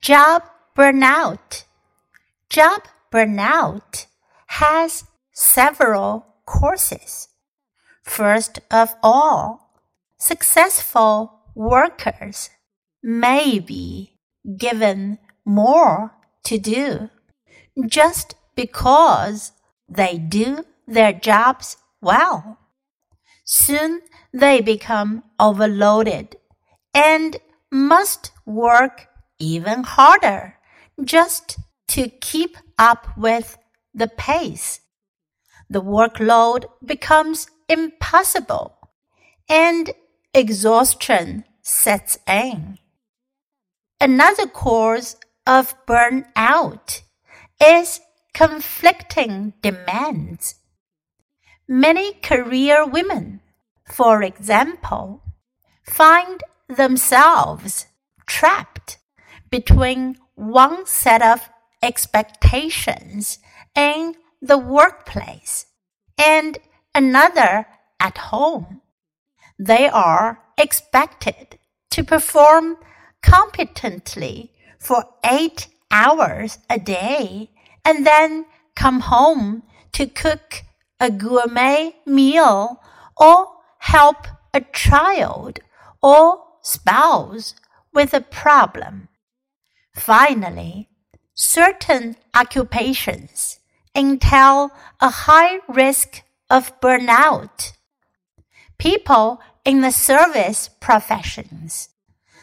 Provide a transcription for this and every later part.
Job burnout. Job burnout has several courses. First of all, successful workers may be given more to do just because they do their jobs well. Soon they become overloaded and must work even harder just to keep up with the pace. The workload becomes impossible and exhaustion sets in. Another cause of burnout is conflicting demands. Many career women, for example, find themselves trapped between one set of expectations in the workplace and another at home. They are expected to perform competently for eight hours a day and then come home to cook a gourmet meal or help a child or spouse with a problem. Finally, certain occupations entail a high risk of burnout. People in the service professions,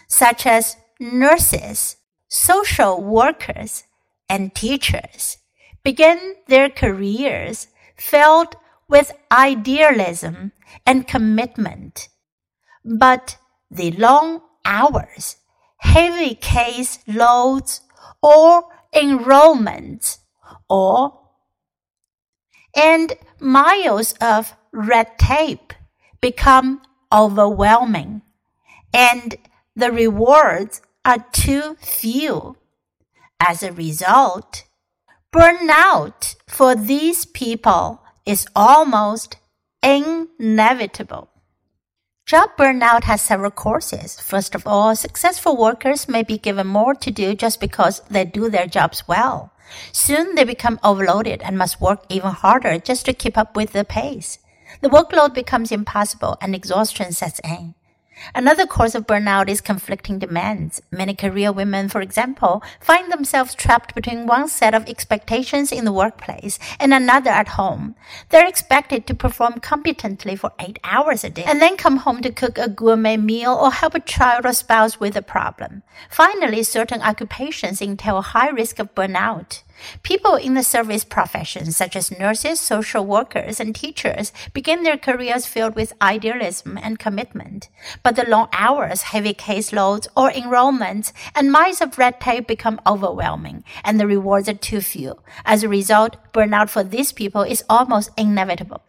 such as nurses, social workers, and teachers, begin their careers filled with idealism and commitment. But the long hours, heavy case loads, or enrollments, or and miles of red tape become overwhelming, and the rewards are too few. As a result, burnout for these people is almost inevitable. Job burnout has several causes. First of all, successful workers may be given more to do just because they do their jobs well. Soon they become overloaded and must work even harder just to keep up with the pace. The workload becomes impossible and exhaustion sets in. Another cause of burnout is conflicting demands. Many career women, for example, find themselves trapped between one set of expectations in the workplace and another at home. They're expected to perform competently for eight hours a day and then come home to cook a gourmet meal or help a child or spouse with a problem. Finally, certain occupations entail a high risk of burnout. People in the service professions, such as nurses, social workers, and teachers, begin their careers filled with idealism and commitment. But the long hours, heavy caseloads, or enrollments, and miles of red tape become overwhelming, and the rewards are too few. As a result, burnout for these people is almost inevitable.